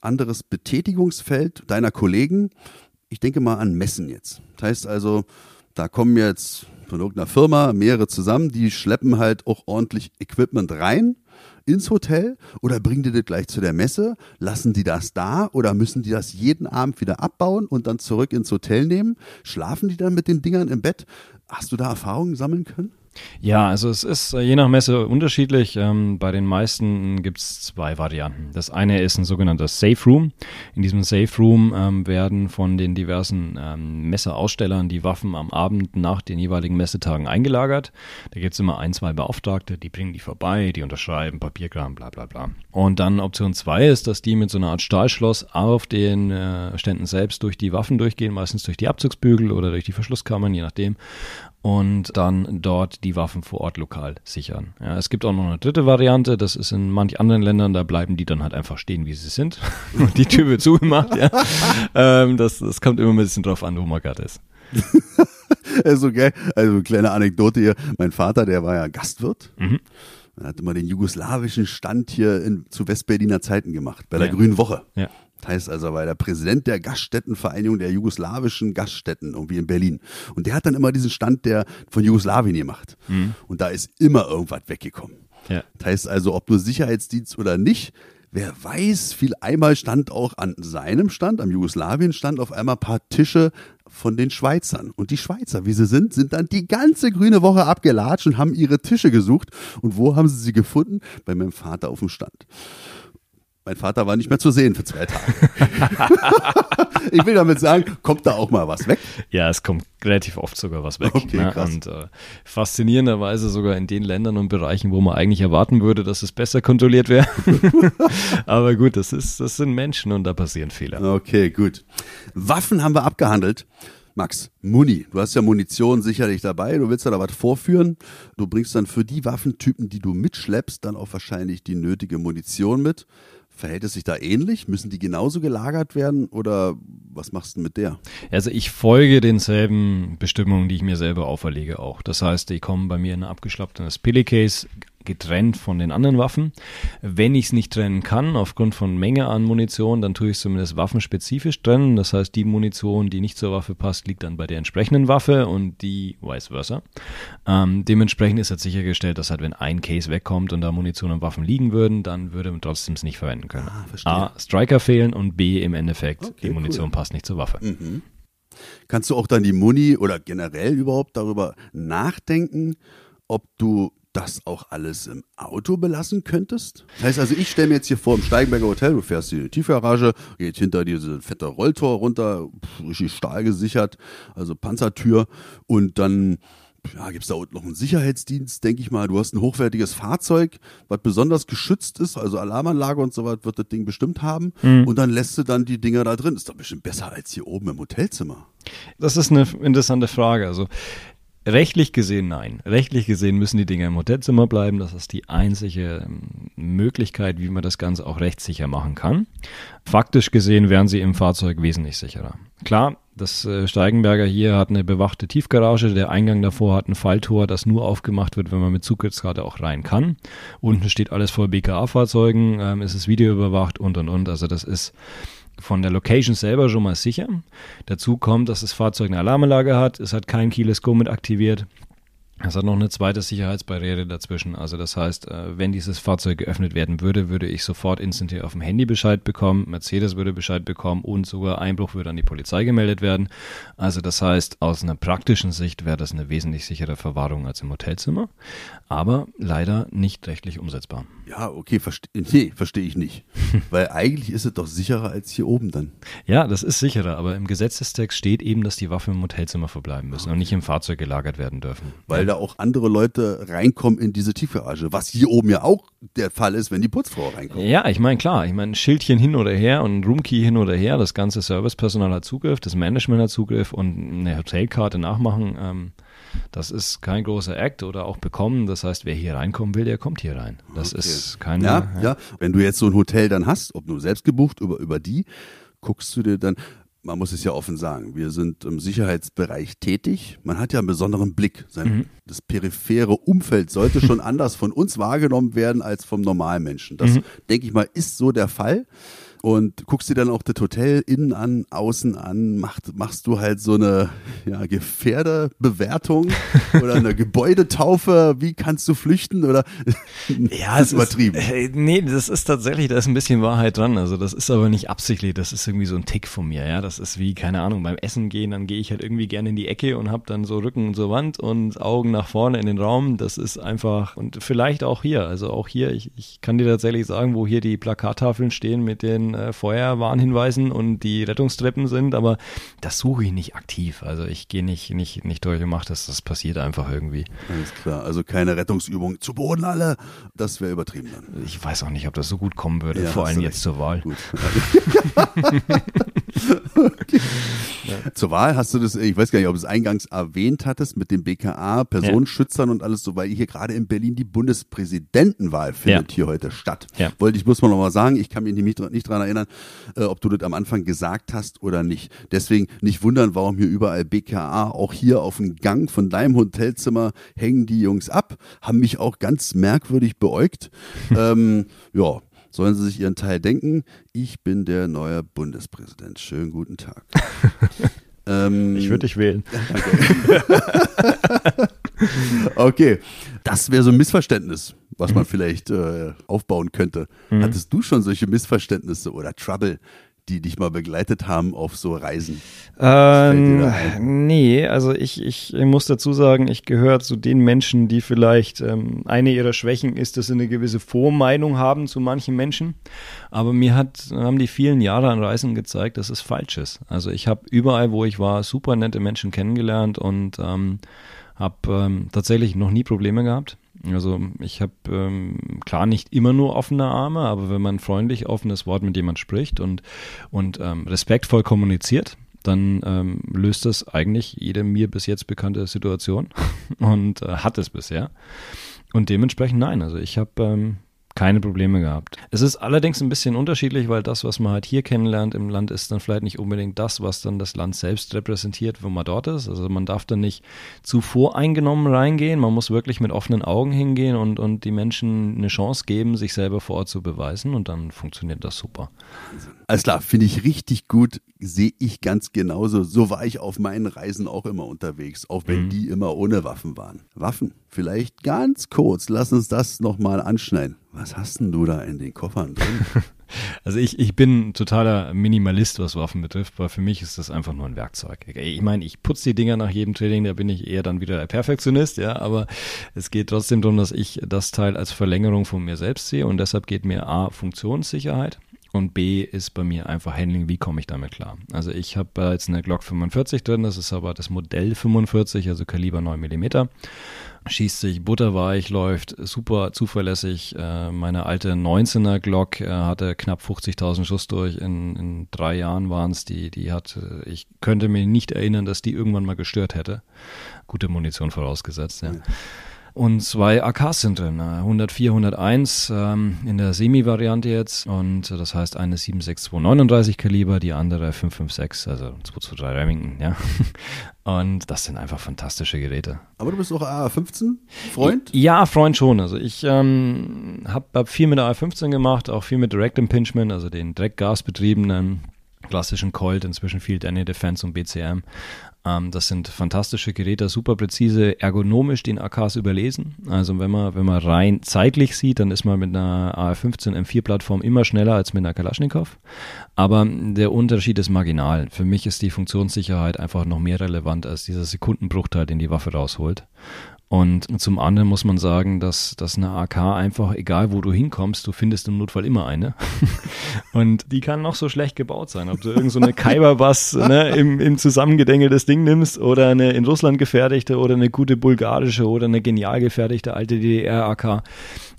anderes Betätigungsfeld deiner Kollegen. Ich denke mal an Messen jetzt. Das heißt also, da kommen jetzt von irgendeiner Firma mehrere zusammen, die schleppen halt auch ordentlich Equipment rein ins Hotel oder bringen die das gleich zu der Messe? Lassen die das da oder müssen die das jeden Abend wieder abbauen und dann zurück ins Hotel nehmen? Schlafen die dann mit den Dingern im Bett? Hast du da Erfahrungen sammeln können? Ja, also es ist äh, je nach Messe unterschiedlich. Ähm, bei den meisten gibt es zwei Varianten. Das eine ist ein sogenannter Safe Room. In diesem Safe Room ähm, werden von den diversen ähm, Messeausstellern die Waffen am Abend nach den jeweiligen Messetagen eingelagert. Da gibt es immer ein, zwei Beauftragte, die bringen die vorbei, die unterschreiben, Papierkram, bla bla bla. Und dann Option zwei ist, dass die mit so einer Art Stahlschloss auf den äh, Ständen selbst durch die Waffen durchgehen, meistens durch die Abzugsbügel oder durch die Verschlusskammern, je nachdem und dann dort die Waffen vor Ort lokal sichern. Ja, es gibt auch noch eine dritte Variante, das ist in manch anderen Ländern, da bleiben die dann halt einfach stehen, wie sie sind und die Tür wird zugemacht. Ja. Ähm, das, das kommt immer ein bisschen drauf an, wo man gerade ist. Also, gell? Also, kleine Anekdote hier. Mein Vater, der war ja Gastwirt. Mhm. Er hat immer den jugoslawischen Stand hier in, zu Westberliner Zeiten gemacht, bei der Ja. Grünen Woche. Ja. Das heißt also, war der Präsident der Gaststättenvereinigung der jugoslawischen Gaststätten irgendwie in Berlin. Und der hat dann immer diesen Stand der von Jugoslawien gemacht. Und da ist immer irgendwas weggekommen. Ja. Das heißt also, ob nur Sicherheitsdienst oder nicht, wer weiß, viel einmal stand auch an seinem Stand, am Jugoslawien-Stand, auf einmal ein paar Tische von den Schweizern. Und die Schweizer, wie sie sind, sind dann die ganze grüne Woche abgelatscht und haben ihre Tische gesucht. Und wo haben sie sie gefunden? Bei meinem Vater auf dem Stand. Mein Vater war nicht mehr zu sehen für zwei Tage. ich will damit sagen, kommt da auch mal was weg. Ja, es kommt relativ oft sogar was weg. Okay, ne? krass. Und äh, faszinierenderweise sogar in den Ländern und Bereichen, wo man eigentlich erwarten würde, dass es besser kontrolliert wäre. Aber gut, das ist, das sind Menschen und da passieren Fehler. Okay, gut. Waffen haben wir abgehandelt. Max, Muni. Du hast ja Munition sicherlich dabei. Du willst ja da was vorführen. Du bringst dann für die Waffentypen, die du mitschleppst, dann auch wahrscheinlich die nötige Munition mit. Verhält es sich da ähnlich? Müssen die genauso gelagert werden oder was machst du mit der? Also ich folge denselben Bestimmungen, die ich mir selber auferlege auch. Das heißt, die kommen bei mir in ein abgeschlapptes Pillicase getrennt von den anderen Waffen. Wenn ich es nicht trennen kann, aufgrund von Menge an Munition, dann tue ich es zumindest waffenspezifisch trennen. Das heißt, die Munition, die nicht zur Waffe passt, liegt dann bei der entsprechenden Waffe und die vice versa. Ähm, dementsprechend ist jetzt sichergestellt, dass halt, wenn ein Case wegkommt und da Munition und Waffen liegen würden, dann würde man trotzdem es nicht verwenden können. Ah. A, Striker fehlen und B, im Endeffekt, Okay, die Munition cool. passt nicht zur Waffe. Kannst du auch dann die Muni oder generell überhaupt darüber nachdenken, ob du das auch alles im Auto belassen könntest? Das heißt also, ich stelle mir jetzt hier vor im Steigenberger Hotel, du fährst in die Tiefgarage, geht hinter diese fette Rolltor runter, richtig stahlgesichert, also Panzertür und dann ja, gibt es da unten noch einen Sicherheitsdienst, denke ich mal. Du hast ein hochwertiges Fahrzeug, was besonders geschützt ist, also Alarmanlage und so was wird das Ding bestimmt haben. Und dann lässt du dann die Dinger da drin. Ist doch bestimmt besser als hier oben im Hotelzimmer. Das ist eine interessante Frage. Also rechtlich gesehen nein. Rechtlich gesehen müssen die Dinger im Hotelzimmer bleiben. Das ist die einzige ähm, Möglichkeit, wie man das Ganze auch rechtssicher machen kann. Faktisch gesehen wären sie im Fahrzeug wesentlich sicherer. Klar, das äh, Steigenberger hier hat eine bewachte Tiefgarage. Der Eingang davor hat ein Falltor, das nur aufgemacht wird, wenn man mit Zugriffskarte auch rein kann. Unten steht alles voll BKA-Fahrzeugen, ähm, es ist videoüberwacht und und und. Also das ist von der Location selber schon mal sicher. Dazu kommt, dass das Fahrzeug eine Alarmanlage hat. Es hat kein Keyless Go mit aktiviert. Es hat noch eine zweite Sicherheitsbarriere dazwischen. Also das heißt, äh, wenn dieses Fahrzeug geöffnet werden würde, würde ich sofort instantan auf dem Handy Bescheid bekommen, Mercedes würde Bescheid bekommen und sogar Einbruch würde an die Polizei gemeldet werden. Also das heißt, aus einer praktischen Sicht wäre das eine wesentlich sichere Verwahrung als im Hotelzimmer, aber leider nicht rechtlich umsetzbar. Ja, okay, verstehe nee, versteh ich nicht. Weil eigentlich ist es doch sicherer als hier oben dann. Ja, das ist sicherer, aber im Gesetzestext steht eben, dass die Waffen im Hotelzimmer verbleiben müssen und nicht im Fahrzeug gelagert werden dürfen. Weil weil da auch andere Leute reinkommen in diese Tiefgarage, was hier oben ja auch der Fall ist, wenn die Putzfrau reinkommt. Ja, ich meine, klar, ich meine, Schildchen hin oder her und Roomkey hin oder her, das ganze Servicepersonal hat Zugriff, das Management hat Zugriff und eine Hotelkarte nachmachen, ähm, das ist kein großer Act oder auch bekommen. Das heißt, wer hier reinkommen will, der kommt hier rein. Das okay. ist keine. Ja, ja, ja. Wenn du jetzt so ein Hotel dann hast, ob nur selbst gebucht über, über die, guckst du dir dann, man muss es ja offen sagen, wir sind im Sicherheitsbereich tätig. Man hat ja einen besonderen Blick. Sein, mhm. Das periphere Umfeld sollte schon anders von uns wahrgenommen werden als vom Normalmenschen. Das, mhm. denke ich mal, ist so der Fall und guckst dir dann auch das Hotel innen an, außen an, macht, machst du halt so eine ja, Gefährderbewertung oder eine Gebäudetaufe, wie kannst du flüchten oder ja, es ist übertrieben. Ist, nee, das ist tatsächlich, da ist ein bisschen Wahrheit dran, also das ist aber nicht absichtlich, das ist irgendwie so ein Tick von mir, ja, das ist wie, keine Ahnung, beim Essen gehen, dann gehe ich halt irgendwie gerne in die Ecke und habe dann so Rücken zur Wand und Augen nach vorne in den Raum, das ist einfach und vielleicht auch hier, also auch hier, ich, ich kann dir tatsächlich sagen, wo hier die Plakattafeln stehen mit den äh, Feuerwarnhinweisen und die Rettungstreppen sind, aber das suche ich nicht aktiv. Also ich gehe nicht, nicht, nicht durch und mache das, das passiert einfach irgendwie. Alles klar, also keine Rettungsübung zu Boden alle, das wäre übertrieben dann. Ich weiß auch nicht, ob das so gut kommen würde, ja, vor allem jetzt zur Wahl. okay. ja. Zur Wahl hast du das, ich weiß gar nicht, ob du es eingangs erwähnt hattest mit dem BKA, Personenschützern ja. und alles so, weil hier gerade in Berlin die Bundespräsidentenwahl findet hier heute statt. Wollte ich, muss man nochmal sagen, ich kann mich nicht, nicht daran erinnern, äh, ob du das am Anfang gesagt hast oder nicht. Deswegen nicht wundern, warum hier überall BKA, auch hier auf dem Gang von deinem Hotelzimmer hängen die Jungs ab, haben mich auch ganz merkwürdig beäugt. ähm, ja, sollen sie sich ihren Teil denken. Ich bin der neue Bundespräsident. Schönen guten Tag. ähm, ich würde dich wählen. Danke. okay, das wäre so ein Missverständnis, was man mhm. vielleicht äh, aufbauen könnte. Mhm. Hattest du schon solche Missverständnisse oder Trouble, die dich mal begleitet haben auf so Reisen? Ähm, nee, also ich, ich muss dazu sagen, ich gehöre zu den Menschen, die vielleicht, ähm, eine ihrer Schwächen ist, dass sie eine gewisse Vormeinung haben zu manchen Menschen. Aber mir hat, haben die vielen Jahre an Reisen gezeigt, dass es falsch ist. Also ich habe überall, wo ich war, super nette Menschen kennengelernt und ähm, habe ähm, tatsächlich noch nie Probleme gehabt. Also ich habe ähm, klar nicht immer nur offene Arme, aber wenn man freundlich offenes Wort mit jemand spricht und, und ähm, respektvoll kommuniziert, dann ähm, löst das eigentlich jede mir bis jetzt bekannte Situation und äh, hat es bisher. Und dementsprechend nein, also ich habe ähm, keine Probleme gehabt. Es ist allerdings ein bisschen unterschiedlich, weil das, was man halt hier kennenlernt im Land, ist dann vielleicht nicht unbedingt das, was dann das Land selbst repräsentiert, wo man dort ist. Also man darf dann nicht zu voreingenommen reingehen. Man muss wirklich mit offenen Augen hingehen und, und die Menschen eine Chance geben, sich selber vor Ort zu beweisen und dann funktioniert das super. Alles klar, finde ich richtig gut, sehe ich ganz genauso. So war ich auf meinen Reisen auch immer unterwegs, auch wenn mhm. die immer ohne Waffen waren. Waffen, vielleicht ganz kurz, lass uns das nochmal anschneiden. Was hast denn du da in den Koffern drin? Also ich, ich bin totaler Minimalist, was Waffen betrifft, weil für mich ist das einfach nur ein Werkzeug. Ich meine, ich putze die Dinger nach jedem Training, da bin ich eher dann wieder der Perfektionist, ja, aber es geht trotzdem darum, dass ich das Teil als Verlängerung von mir selbst sehe und deshalb geht mir A, Funktionssicherheit und B ist bei mir einfach Handling, wie komme ich damit klar. Also ich habe äh, jetzt eine Glock 45 drin, das ist aber das Modell 45, also Kaliber 9 mm. Schießt sich butterweich, läuft super zuverlässig. Äh, meine alte 19er Glock äh, hatte knapp 50.000 Schuss durch. In, in drei Jahren waren es die, die hat, ich könnte mir nicht erinnern, dass die irgendwann mal gestört hätte. Gute Munition vorausgesetzt, ja. ja und zwei AKs sind drin. 104, 101 ähm, in der Semi-Variante jetzt und das heißt eine 762 39 Kaliber, die andere 556, also 223 Remington, ja. Und das sind einfach fantastische Geräte. Aber du bist auch AR-15 Freund? Ja, Freund schon. Also ich ähm, habe hab viel mit AR-15 gemacht, auch viel mit Direct Impingement, also den Direktgasbetriebenen klassischen Colt, inzwischen Field Any Defense und BCM. Ähm, das sind fantastische Geräte, super präzise, ergonomisch den AKs überlesen. Also wenn man, wenn man rein zeitlich sieht, dann ist man mit einer AR-15 M4-Plattform immer schneller als mit einer Kalaschnikow. Aber der Unterschied ist marginal. Für mich ist die Funktionssicherheit einfach noch mehr relevant als dieser Sekundenbruchteil, den die Waffe rausholt. Und zum anderen muss man sagen, dass, dass eine AK einfach, egal wo du hinkommst, du findest im Notfall immer eine. Und die kann noch so schlecht gebaut sein. Ob du irgend so eine Kaiberbass ne, im, im zusammengedängeltes Ding nimmst oder eine in Russland gefertigte oder eine gute bulgarische oder eine genial gefertigte alte DDR-AK.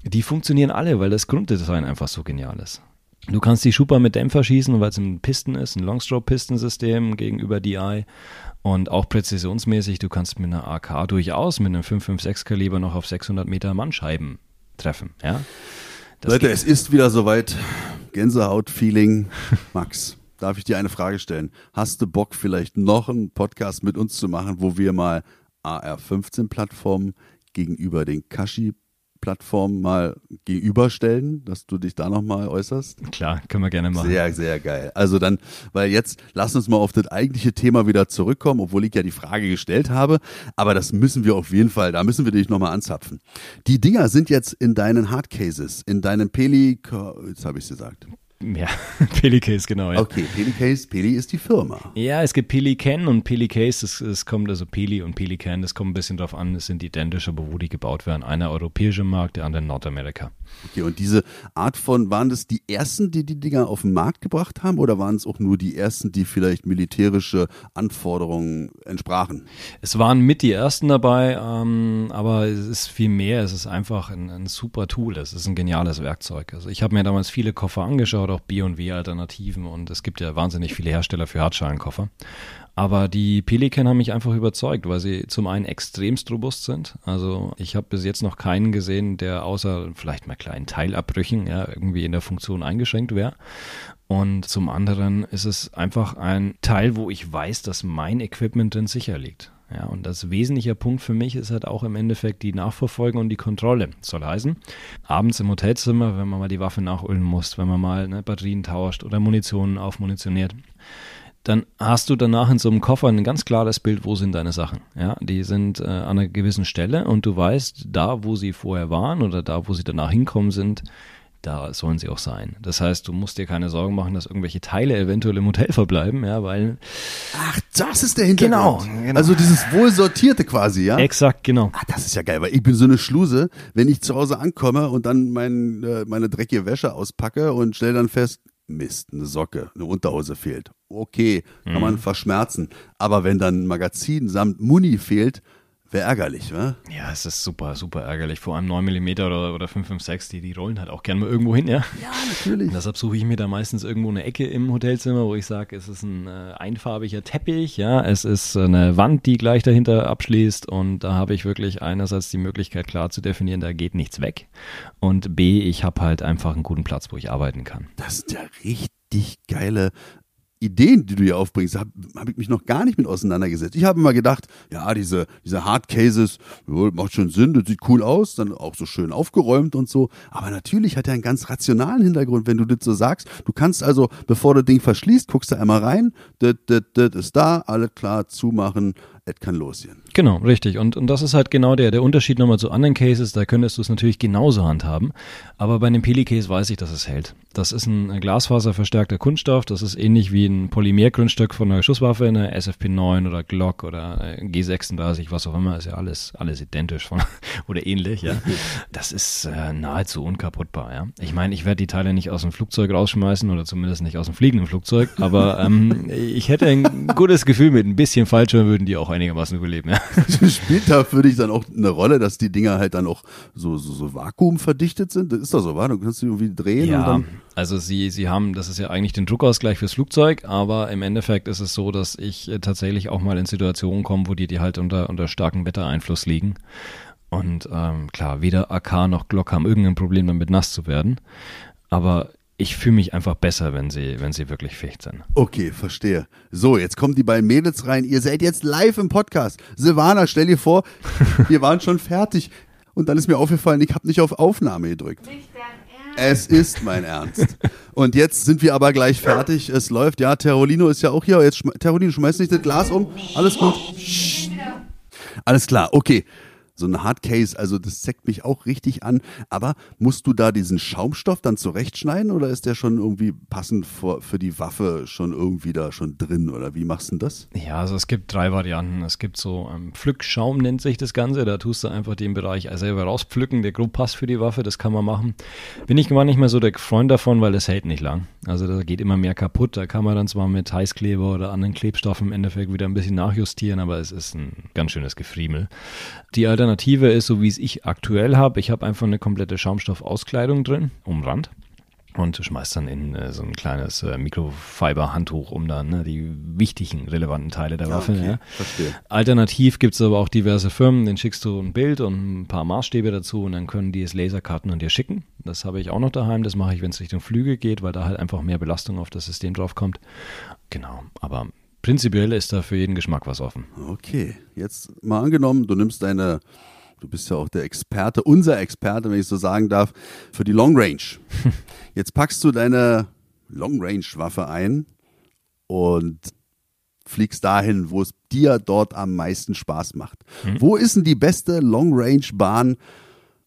Die funktionieren alle, weil das Grunddesign einfach so genial ist. Du kannst die Schupa mit Dämpfer schießen, weil es ein Pisten ist, ein Longstroke-Pistensystem gegenüber DI. Und auch präzisionsmäßig, du kannst mit einer AK durchaus mit einem 556 Kaliber noch auf 600 Meter Mannscheiben treffen. Ja? Das Leute, es ist wieder soweit. Gänsehaut-Feeling. Max, darf ich dir eine Frage stellen? Hast du Bock, vielleicht noch einen Podcast mit uns zu machen, wo wir mal AR-15-Plattformen gegenüber den Kashi Plattform mal gegenüberstellen, dass du dich da nochmal äußerst? Klar, können wir gerne machen. Sehr, sehr geil. Also dann, weil jetzt lass uns mal auf das eigentliche Thema wieder zurückkommen, obwohl ich ja die Frage gestellt habe. Aber das müssen wir auf jeden Fall, da müssen wir dich nochmal anzapfen. Die Dinger sind jetzt in deinen Hardcases, in deinen Peli, jetzt habe ich es gesagt. Ja, Pelicase, genau. Ja. Okay, Pelicase, Peli ist die Firma. Ja, es gibt Pelican und Pelicase, es, es kommt also Peli und Pelican, das kommt ein bisschen drauf an, es sind identisch, aber wo die gebaut werden. Einer europäischer Markt, der andere Nordamerika. Okay, und diese Art von, waren das die ersten, die die Dinger auf den Markt gebracht haben oder waren es auch nur die ersten, die vielleicht militärische Anforderungen entsprachen? Es waren mit die ersten dabei, ähm, aber es ist viel mehr, es ist einfach ein, ein super Tool, es ist ein geniales Werkzeug. Also ich habe mir damals viele Koffer angeschaut, oder auch B&W-Alternativen und es gibt ja wahnsinnig viele Hersteller für Hartschalenkoffer. Aber die Pelican haben mich einfach überzeugt, weil sie zum einen extremst robust sind. Also ich habe bis jetzt noch keinen gesehen, der außer vielleicht mal kleinen Teilabbrüchen ja, irgendwie in der Funktion eingeschränkt wäre. Und zum anderen ist es einfach ein Teil, wo ich weiß, dass mein Equipment drin sicher liegt. Ja, und das wesentliche Punkt für mich ist halt auch im Endeffekt die Nachverfolgung und die Kontrolle. Soll heißen, abends im Hotelzimmer, wenn man mal die Waffe nachölen muss, wenn man mal ne, Batterien tauscht oder Munition aufmunitioniert, dann hast du danach in so einem Koffer ein ganz klares Bild, wo sind deine Sachen. Ja, die sind äh, an einer gewissen Stelle und du weißt, da wo sie vorher waren oder da wo sie danach hinkommen sind, da sollen sie auch sein. Das heißt, du musst dir keine Sorgen machen, dass irgendwelche Teile eventuell im Hotel verbleiben, ja, weil. Ach, das ist der Hintergrund. Genau, genau. Also dieses wohlsortierte quasi, ja? Exakt, genau. Ach, das ist ja geil, weil ich bin so eine Schluse, wenn ich zu Hause ankomme und dann mein, äh, meine dreckige Wäsche auspacke und stelle dann fest, Mist, eine Socke, eine Unterhose fehlt. Okay, kann mhm. man verschmerzen. Aber wenn dann ein Magazin samt Muni fehlt, Wäre ärgerlich, wa? Ja, es ist super, super ärgerlich. Vor allem 9 mm oder, oder 556, die, die rollen halt auch gerne mal irgendwo hin, ja? Ja, natürlich. Und deshalb suche ich mir da meistens irgendwo eine Ecke im Hotelzimmer, wo ich sage, es ist ein äh, einfarbiger Teppich, ja, es ist eine Wand, die gleich dahinter abschließt und da habe ich wirklich einerseits die Möglichkeit klar zu definieren, da geht nichts weg und B, ich habe halt einfach einen guten Platz, wo ich arbeiten kann. Das ist ja richtig geile Ideen, die du hier aufbringst, habe hab ich mich noch gar nicht mit auseinandergesetzt. Ich habe immer gedacht, ja, diese, diese Hard Cases, ja, macht schon Sinn, das sieht cool aus, dann auch so schön aufgeräumt und so. Aber natürlich hat er einen ganz rationalen Hintergrund, wenn du das so sagst. Du kannst also, bevor du das Ding verschließt, guckst du einmal rein, das, das, das ist da, alles klar, zumachen, es kann losgehen. Genau, richtig. Und, und das ist halt genau der, der Unterschied nochmal zu anderen Cases. Da könntest du es natürlich genauso handhaben. Aber bei einem Peli-Case weiß ich, dass es hält. Das ist ein glasfaserverstärkter Kunststoff. Das ist ähnlich wie ein Polymergrundstück von einer Schusswaffe, eine SFP9 oder Glock oder G36, was auch immer. Ist ja alles, alles identisch von, oder ähnlich, ja. Das ist äh, nahezu unkaputtbar, ja. Ich meine, ich werde die Teile nicht aus dem Flugzeug rausschmeißen oder zumindest nicht aus dem fliegenden Flugzeug. Aber ähm, ich hätte ein gutes Gefühl, mit ein bisschen Fallschirm würden die auch einigermaßen überleben. Ja. Spielt da für dich dann auch eine Rolle, dass die Dinger halt dann auch so, so, so vakuumverdichtet sind? Das ist doch so, wa? Du kannst sie irgendwie drehen ja, und dann. Also sie, sie haben, das ist ja eigentlich den Druckausgleich fürs Flugzeug, aber im Endeffekt ist es so, dass ich äh, tatsächlich auch mal in Situationen komme, wo die, die halt unter, unter starkem Wettereinfluss liegen. Und ähm, klar, weder AK noch Glock haben irgendein Problem damit nass zu werden. Aber ich fühle mich einfach besser, wenn sie, wenn sie wirklich fähig sind. Okay, verstehe. So, jetzt kommen die beiden Mädels rein. Ihr seid jetzt live im Podcast. Silvana, stell dir vor, wir waren schon fertig. Und dann ist mir aufgefallen, ich habe nicht auf Aufnahme gedrückt. Nicht dein Ernst. Es ist mein Ernst. Und jetzt sind wir aber gleich fertig. Es läuft. Ja, Terolino ist ja auch hier. Jetzt, Terolino, schmeiß nicht das Glas um. Alles gut. Alles klar, okay. So ein Hardcase, also das zeckt mich auch richtig an. Aber musst du da diesen Schaumstoff dann zurechtschneiden oder ist der schon irgendwie passend für, für die Waffe schon irgendwie da schon drin oder wie machst du das? Ja, also es gibt drei Varianten. Es gibt so ähm, Pflückschaum nennt sich das Ganze. Da tust du einfach den Bereich selber rauspflücken, der grob passt für die Waffe. Das kann man machen. Bin ich gar nicht mehr so der Freund davon, weil es hält nicht lang. Also da geht immer mehr kaputt. Da kann man dann zwar mit Heißkleber oder anderen Klebstoffen im Endeffekt wieder ein bisschen nachjustieren, aber es ist ein ganz schönes Gefriemel. Die Alternative ist, so wie es ich aktuell habe, ich habe einfach eine komplette Schaumstoffauskleidung drin, umrand und schmeißt dann in äh, so ein kleines äh, Mikrofiber-Handtuch um dann ne, die wichtigen, relevanten Teile der Waffe. okay, Ja. verstehe. Alternativ gibt es aber auch diverse Firmen, denen schickst du ein Bild und ein paar Maßstäbe dazu und dann können die es Laserkarten an dir schicken. Das habe ich auch noch daheim, das mache ich, wenn es Richtung Flüge geht, weil da halt einfach mehr Belastung auf das System drauf kommt. Genau, aber prinzipiell ist da für jeden Geschmack was offen. Okay, jetzt mal angenommen, du nimmst deine, du bist ja auch der Experte, unser Experte, wenn ich so sagen darf, für die Long Range. Jetzt packst du deine Long Range Waffe ein und fliegst dahin, wo es dir dort am meisten Spaß macht. Wo ist denn die beste Long Range Bahn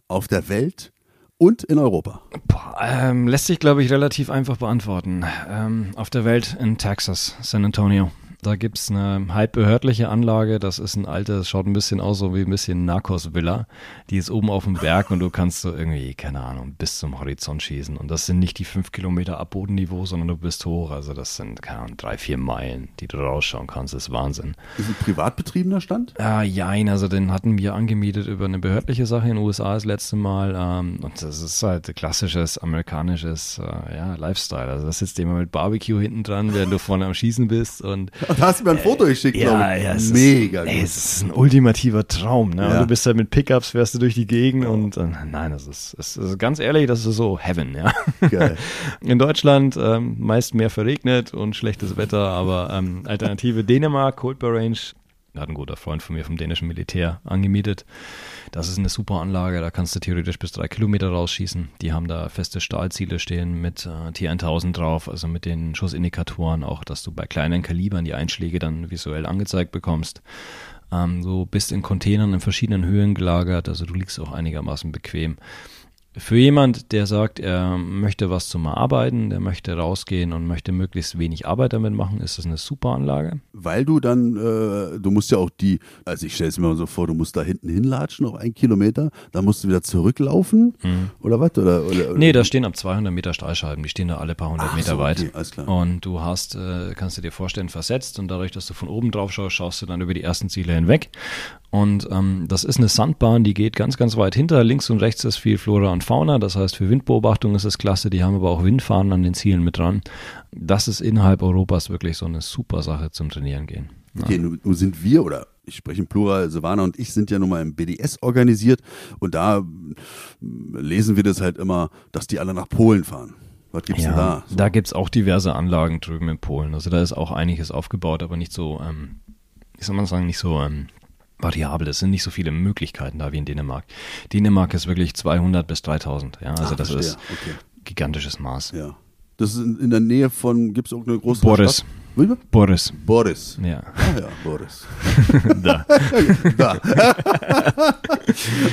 auf der Welt und in Europa? Boah, ähm, lässt sich, glaube ich, relativ einfach beantworten. Ähm, auf der Welt in Texas, San Antonio. Da gibt es eine halbbehördliche Anlage, das ist ein altes, schaut ein bisschen aus so wie ein bisschen Narcos-Villa. Die ist oben auf dem Berg und du kannst so irgendwie, keine Ahnung, bis zum Horizont schießen. Und das sind nicht die fünf Kilometer ab Bodenniveau, sondern du bist hoch. Also das sind, keine Ahnung, drei, vier Meilen, die du rausschauen kannst. Das ist Wahnsinn. Ist ein privat betriebener Stand? Ah, jein, also den hatten wir angemietet über eine behördliche Sache in den USA das letzte Mal. Ähm, und das ist halt klassisches amerikanisches äh, ja, Lifestyle. Also da sitzt jemand mit Barbecue hinten dran, während du vorne am Schießen bist. Und Da hast du mir ein Foto geschickt, glaube ich. es Mega ist, ey, gut. es ist ein ultimativer Traum. Ne? Ja. Und du bist halt mit Pickups, fährst du durch die Gegend und äh, nein, das ist, es ist ganz ehrlich, das ist so Heaven, ja. Geil. In Deutschland ähm, meist mehr verregnet und schlechtes Wetter, aber ähm, Alternative Dänemark, Coldbar Range, hat ein guter Freund von mir vom dänischen Militär angemietet. Das ist eine super Anlage, da kannst du theoretisch bis drei Kilometer rausschießen. Die haben da feste Stahlziele stehen mit äh, T1000 drauf, also mit den Schussindikatoren, auch dass du bei kleinen Kalibern die Einschläge dann visuell angezeigt bekommst. Ähm, du bist in Containern in verschiedenen Höhen gelagert, also du liegst auch einigermaßen bequem. Für jemand, der sagt, er möchte was zum Arbeiten, der möchte rausgehen und möchte möglichst wenig Arbeit damit machen, ist das eine super Anlage. Weil du dann, äh, du musst ja auch die, also ich stelle es mir mal so vor, du musst da hinten hinlatschen, noch einen Kilometer, dann musst du wieder zurücklaufen oder was? Oder, oder, oder? Mhm. Nee, da stehen ab 200 Meter Stahlscheiben, die stehen da alle paar hundert Ach Meter so, weit. okay, alles klar. Und du hast, äh, kannst du dir vorstellen, versetzt und dadurch, dass du von oben drauf schaust, schaust du dann über die ersten Ziele hinweg. Und ähm, das ist eine Sandbahn, die geht ganz, ganz weit hinter. Links und rechts ist viel Flora und Fauna. Das heißt, für Windbeobachtung ist es klasse. Die haben aber auch Windfahnen an den Zielen mit dran. Das ist innerhalb Europas wirklich so eine super Sache zum Trainieren gehen. Ja. Okay, nun, sind wir, oder ich spreche im Plural, Silvana und ich sind ja nun mal im BDS organisiert und da mm, lesen wir das halt immer, dass die alle nach Polen fahren. Was gibt's denn da? So. da gibt's auch diverse Anlagen drüben in Polen. Also da ist auch einiges aufgebaut, aber nicht so, ähm, wie soll man sagen, nicht so ähm, variabel. Es sind nicht so viele Möglichkeiten da wie in Dänemark. Dänemark ist wirklich 200 bis 3000. Ja, also Ah, das verstehe. ist Okay. gigantisches Maß. Ja. Das ist in, in der Nähe von, gibt es auch eine große Boris. Stadt? Boris. Boris. Ja. Ah ja, Boris. da. da.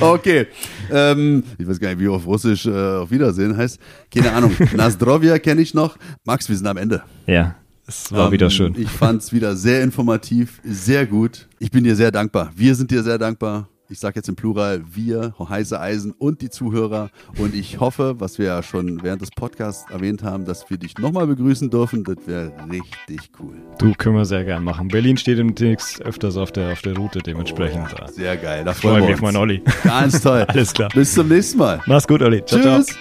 okay. Ähm, ich weiß gar nicht, wie auf Russisch äh, auf Wiedersehen heißt. Keine Ahnung. Nazdrovia kenne ich noch. Max, wir sind am Ende. Ja. Es war Ähm, wieder schön. Ich fand es wieder sehr informativ, sehr gut. Ich bin dir sehr dankbar. Wir sind dir sehr dankbar. Ich sage jetzt im Plural wir, heiße Eisen und die Zuhörer. Und ich hoffe, was wir ja schon während des Podcasts erwähnt haben, dass wir dich nochmal begrüßen dürfen. Das wäre richtig cool. Du können wir sehr gern machen. Berlin steht demnächst öfters auf der, auf der Route, dementsprechend. Oh, da sehr geil. Da freue freuen mich wir auf uns. meinen Olli. Ganz toll. Alles klar. Bis zum nächsten Mal. Mach's gut, Olli. Ciao, ciao. Tschüss.